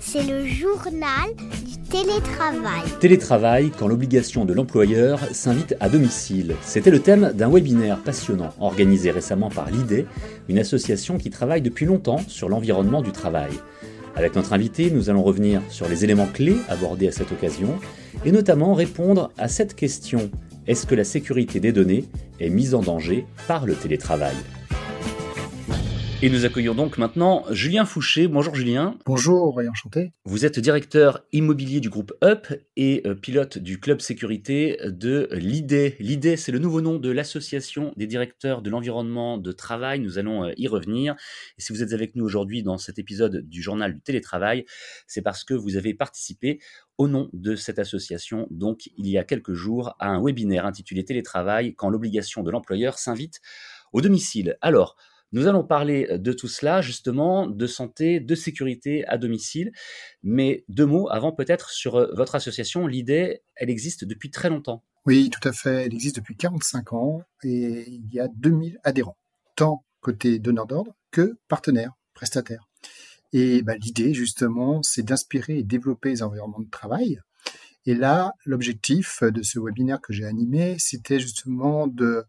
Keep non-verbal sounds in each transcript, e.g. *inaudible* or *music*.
C'est le journal du télétravail. Télétravail quand l'obligation de l'employeur s'invite à domicile. C'était le thème d'un webinaire passionnant organisé récemment par l'IDE, une association qui travaille depuis longtemps sur l'environnement du travail. Avec notre invité, nous allons revenir sur les éléments clés abordés à cette occasion et notamment répondre à cette question. Est-ce que la sécurité des données est mise en danger par le télétravail? Et nous accueillons donc maintenant Julien Fouché. Bonjour Julien. Bonjour et enchanté. Vous êtes directeur immobilier du groupe UP et euh, pilote du club sécurité de l'IDE. L'IDE, c'est le nouveau nom de l'association des directeurs de l'environnement de travail. Nous allons euh, y revenir. Et si vous êtes avec nous aujourd'hui dans cet épisode du journal du télétravail, c'est parce que vous avez participé au nom de cette association, donc il y a quelques jours, à un webinaire intitulé Télétravail quand l'obligation de l'employeur s'invite au domicile. Alors, nous allons parler euh, de tout cela, justement, de santé, de sécurité à domicile. Mais deux mots avant peut-être sur euh, votre association. L'idée, elle existe depuis très longtemps. Oui, tout à fait. Elle existe depuis 45 ans et il y a 2000 adhérents, tant côté donneur d'ordre que partenaires, prestataires. Et bah, l'idée, justement, c'est d'inspirer et développer les environnements de travail. Et là, l'objectif de ce webinaire que j'ai animé, c'était justement de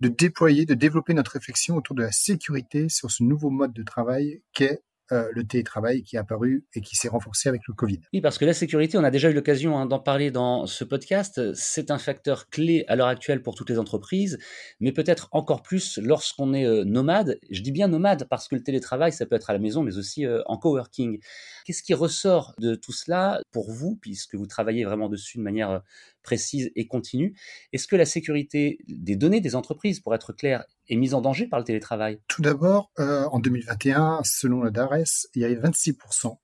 de déployer, de développer notre réflexion autour de la sécurité sur ce nouveau mode de travail qu'est euh, le télétravail qui est apparu et qui s'est renforcé avec le Covid. Oui, parce que la sécurité, on a déjà eu l'occasion hein, d'en parler dans ce podcast, c'est un facteur clé à l'heure actuelle pour toutes les entreprises, mais peut-être encore plus lorsqu'on est euh, nomade. Je dis bien nomade parce que le télétravail, ça peut être à la maison, mais aussi euh, en coworking. Qu'est-ce qui ressort de tout cela pour vous, puisque vous travaillez vraiment dessus de manière précise et continue Est-ce que la sécurité des données des entreprises, pour être clair, est mise en danger par le télétravail? Tout d'abord, euh, en 2021, selon la DARES, il y avait 26%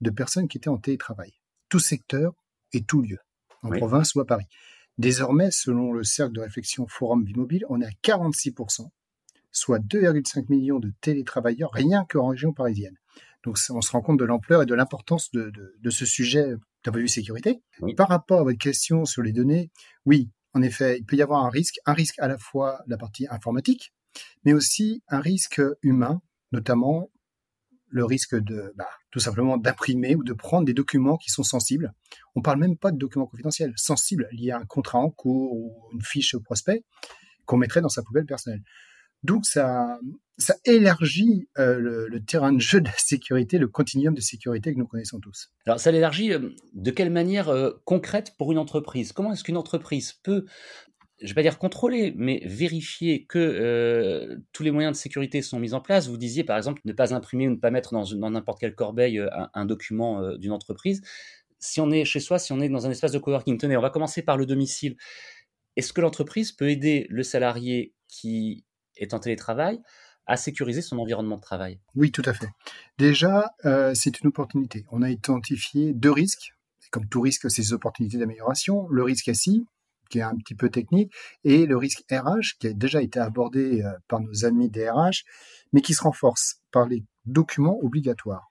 de personnes qui étaient en télétravail, tout secteur et tout lieu, en province ou à Paris. Désormais, selon le cercle de réflexion Forum Bimobile, on est à 46%, soit 2,5 millions de télétravailleurs rien qu'en région parisienne. Donc on se rend compte de l'ampleur et de l'importance de, ce sujet d'un point de vue sécurité. Par rapport à votre question sur les données, oui, en effet, il peut y avoir un risque, un risque à la fois de la partie informatique, mais aussi un risque humain, notamment le risque de bah, tout simplement d'imprimer ou de prendre des documents qui sont sensibles. On parle même pas de documents confidentiels, sensibles liés à un contrat en cours ou une fiche prospect qu'on mettrait dans sa poubelle personnelle. Donc ça, élargit euh, le, terrain de jeu de la sécurité, le continuum de sécurité que nous connaissons tous. Alors ça l'élargit euh, de quelle manière euh, concrète pour une entreprise? Comment est-ce qu'une entreprise peut, je vais pas dire contrôler, mais vérifier que tous les moyens de sécurité sont mis en place? Vous disiez par exemple ne pas imprimer ou ne pas mettre dans n'importe quelle corbeille un, un document d'une entreprise. Si on est chez soi, si on est dans un espace de coworking, tenez, on va commencer par le domicile. Est-ce que l'entreprise peut aider le salarié qui est en télétravail à sécuriser son environnement de travail Oui, tout à fait. Déjà, euh, c'est une opportunité. On a identifié deux risques. Comme tout risque, des opportunités d'amélioration. Le risque SI, qui est un petit peu technique, et le risque RH, qui a déjà été abordé euh, par nos amis des RH, mais qui se renforce par les documents obligatoires.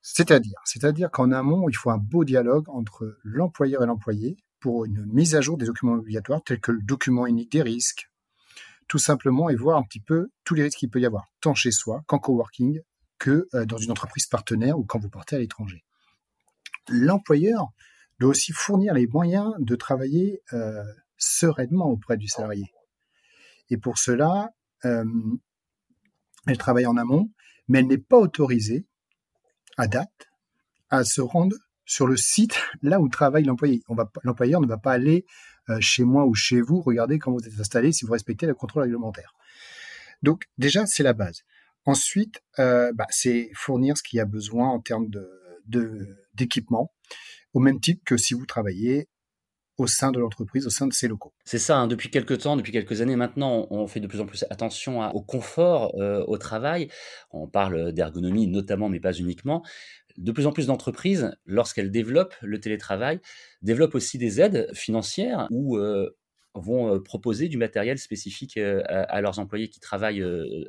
C'est-à-dire, c'est-à-dire qu'en amont, il faut un beau dialogue entre l'employeur et l'employé pour une mise à jour des documents obligatoires tels que le document unique des risques, tout simplement et voir un petit peu tous les risques qu'il peut y avoir, tant chez soi qu'en coworking, que euh, dans une entreprise partenaire ou quand vous partez à l'étranger. L'employeur doit aussi fournir les moyens de travailler euh, sereinement auprès du salarié. Et pour cela, euh, elle travaille en amont, mais elle n'est pas autorisée, à date, à se rendre sur le site *laughs* là où travaille l'employé. L'employeur ne va pas aller chez moi ou chez vous, regardez comment vous êtes installé, si vous respectez le contrôle réglementaire. Donc déjà, c'est la base. Ensuite, euh, bah, c'est fournir ce qu'il y a besoin en termes de, d'équipement, au même titre que si vous travaillez au sein de l'entreprise, au sein de ses locaux. C'est ça, hein, depuis quelques temps, depuis quelques années maintenant, on fait de plus en plus attention au confort euh, au travail. On parle d'ergonomie notamment, mais pas uniquement de plus en plus d'entreprises, lorsqu'elles développent le télétravail, développent aussi des aides financières ou euh, vont euh, proposer du matériel spécifique euh, à, leurs employés qui travaillent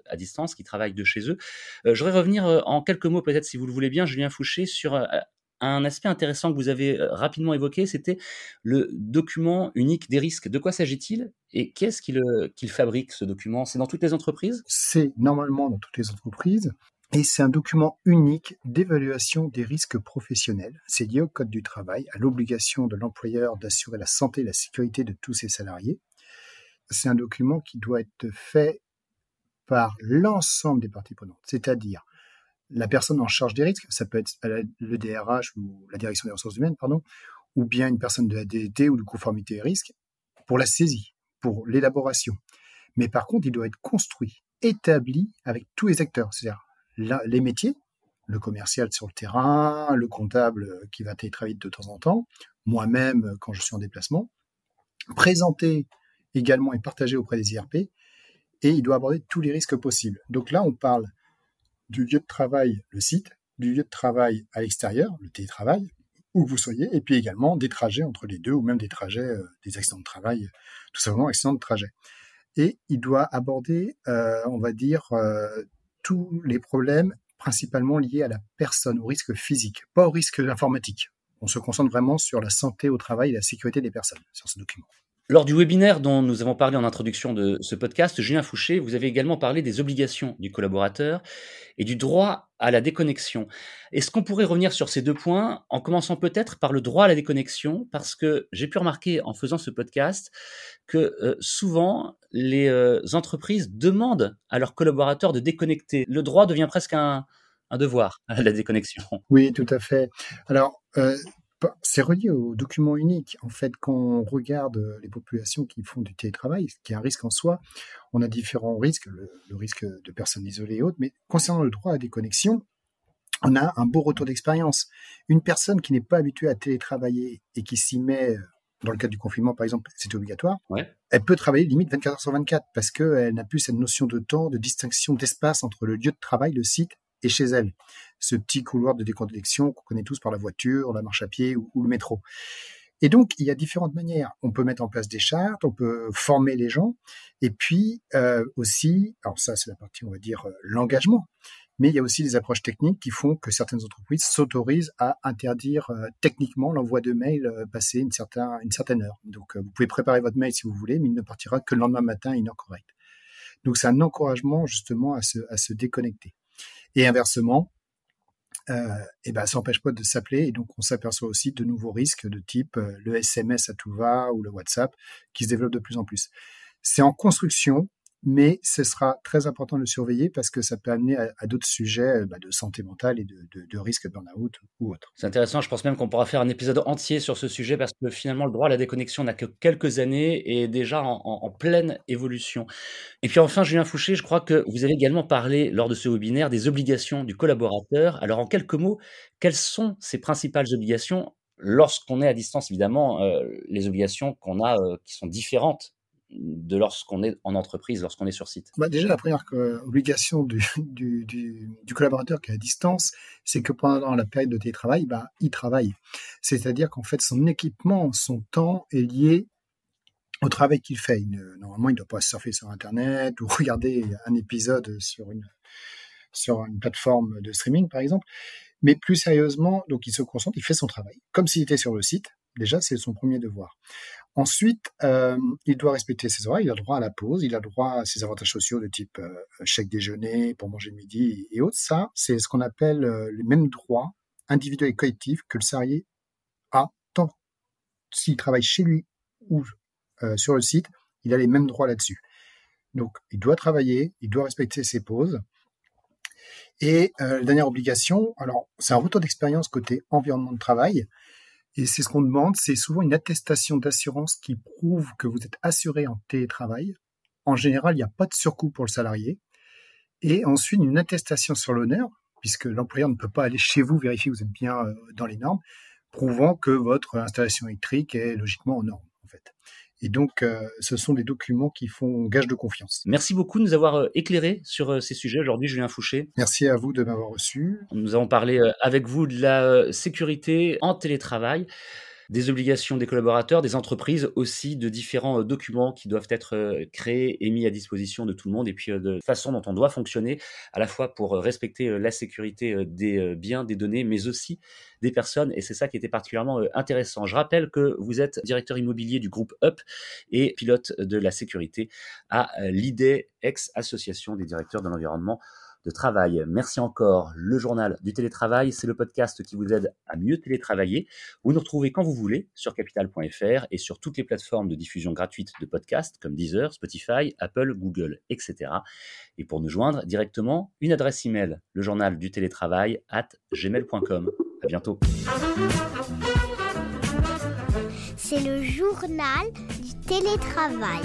à distance, qui travaillent de chez eux. je voudrais revenir en quelques mots, peut-être si vous le voulez bien, Julien Fouché, sur un aspect intéressant que vous avez rapidement évoqué, c'était le document unique des risques. De quoi s'agit-il et qu'est-ce qu'il fabrique, ce document? C'est dans toutes les entreprises? C'est normalement dans toutes les entreprises. Et c'est un document unique d'évaluation des risques professionnels. C'est lié au Code du travail, à l'obligation de l'employeur d'assurer la santé et la sécurité de tous ses salariés. C'est un document qui doit être fait par l'ensemble des parties prenantes, c'est-à-dire la personne en charge des risques, ça peut être le DRH ou la direction des ressources humaines, pardon, ou bien une personne de la DDT ou de conformité et risque, pour la saisie, pour l'élaboration. Mais par contre, il doit être construit, établi avec tous les acteurs, c'est-à-dire les métiers, le commercial sur le terrain, le comptable qui va télétravailler de temps en temps, moi-même quand je suis en déplacement, présenté également et partagé auprès des IRP, et il doit aborder tous les risques possibles. Donc là, on parle du lieu de travail, le site, du lieu de travail à l'extérieur, le télétravail, où vous soyez, et puis également des trajets entre les deux, ou même des trajets, euh, des accidents de travail, tout simplement accidents de trajet. Et il doit aborder, euh, on va dire, euh, tous les problèmes principalement liés à la personne, au risque physique, pas au risque informatique. On se concentre vraiment sur la santé au travail et la sécurité des personnes sur ce document. Lors du webinaire dont nous avons parlé en introduction de ce podcast, Julien Fouché, vous avez également parlé des obligations du collaborateur et du droit à la déconnexion. Est-ce qu'on pourrait revenir sur ces deux points en commençant peut-être par le droit à la déconnexion? Parce que j'ai pu remarquer en faisant ce podcast que euh, souvent les euh, entreprises demandent à leurs collaborateurs de déconnecter. Le droit devient presque un, devoir à *laughs* la déconnexion. Oui, tout à fait. Alors, euh, c'est relié au document unique. En fait, quand on regarde euh, les populations qui font du télétravail, ce qui est un risque en soi, on a différents risques, le, risque de personnes isolées et autres, mais concernant le droit à la déconnexion, on a un beau retour d'expérience. Une personne qui n'est pas habituée à télétravailler et qui s'y met, euh, dans le cadre du confinement par exemple, c'est obligatoire, elle peut travailler limite 24 heures sur 24 parce qu'elle n'a plus cette notion de temps, de distinction d'espace entre le lieu de travail, le site et chez elle. Ce petit couloir de déconnexion qu'on connaît tous par la voiture, la marche à pied ou, le métro. Et donc, il y a différentes manières. On peut mettre en place des chartes, on peut former les gens, et puis euh, aussi, alors ça c'est la partie, on va dire, euh, l'engagement, mais il y a aussi des approches techniques qui font que certaines entreprises s'autorisent à interdire euh, techniquement l'envoi de mails passé une, une certaine heure. Donc, vous pouvez préparer votre mail si vous voulez, mais il ne partira que le lendemain matin à une heure correcte. Donc, c'est un encouragement justement à se déconnecter. Et inversement, euh, et ben, ça n'empêche pas de s'appeler. Et donc, on s'aperçoit aussi de nouveaux risques de type euh, le SMS à tout va ou le WhatsApp qui se développent de plus en plus. C'est en construction mais ce sera très important de le surveiller parce que ça peut amener à, d'autres sujets euh, bah, de santé mentale et de, de, de risque burn-out ou autre. C'est intéressant, je pense même qu'on pourra faire un épisode entier sur ce sujet parce que finalement le droit à la déconnexion n'a que quelques années et est déjà en, pleine évolution. Et puis enfin, Julien Fouché, je crois que vous avez également parlé lors de ce webinaire des obligations du collaborateur. Alors en quelques mots, quelles sont ces principales obligations lorsqu'on est à distance, évidemment, euh, les obligations qu'on a euh, qui sont différentes de lorsqu'on est en entreprise, lorsqu'on est sur site bah Déjà, la première obligation *laughs* du, collaborateur qui est à distance, c'est que pendant la période de télétravail, bah, il travaille. C'est-à-dire qu'en fait, son équipement, son temps est lié au travail qu'il fait. normalement, il ne doit pas surfer sur Internet ou *laughs* regarder un épisode sur une, sur une plateforme de streaming, par exemple. Mais plus sérieusement, donc il se concentre, il fait son travail, comme s'il était sur le site. Déjà, c'est son premier devoir. Ensuite, euh, il doit respecter ses horaires, il a droit à la pause, il a droit à ses avantages sociaux de type euh, chèque déjeuner pour manger midi et autres. Ça, c'est ce qu'on appelle euh, les mêmes droits individuels et collectifs que le salarié a tant s'il travaille chez lui ou sur le site, il a les mêmes droits là-dessus. Donc, il doit travailler, il doit respecter ses pauses. Et la dernière obligation, alors c'est un retour d'expérience côté environnement de travail. Et c'est ce qu'on demande, c'est souvent une attestation d'assurance qui prouve que vous êtes assuré en télétravail. En général, il n'y a pas de surcoût pour le salarié. Et ensuite, une attestation sur l'honneur, puisque l'employeur ne peut pas aller chez vous vérifier que vous êtes bien euh, dans les normes, prouvant que votre installation électrique est logiquement en norme, en fait. Et donc, euh, ce sont des documents qui font gage de confiance. Merci beaucoup de nous avoir euh, éclairé sur euh, ces sujets aujourd'hui, Julien Fouché. Merci à vous de m'avoir reçu. Nous avons parlé avec vous de la sécurité en télétravail des obligations des collaborateurs, des entreprises aussi, de différents euh, documents qui doivent être euh, créés et mis à disposition de tout le monde, et puis euh, de façon dont on doit fonctionner, à la fois pour respecter la sécurité des biens, des données, mais aussi des personnes, et c'est ça qui était particulièrement intéressant. Je rappelle que vous êtes directeur immobilier du groupe UP et pilote de la sécurité à l'IDE, ex-association des directeurs de l'environnement de travail. Merci encore. Le journal du télétravail, c'est le podcast qui vous aide à mieux télétravailler. Vous nous retrouvez quand vous voulez sur capital.fr et sur toutes les plateformes de diffusion gratuite de podcasts comme Deezer, Spotify, Apple, Google, etc. Et pour nous joindre directement, une adresse email, le journal du télétravail at gmail.com. À bientôt. C'est le journal du télétravail.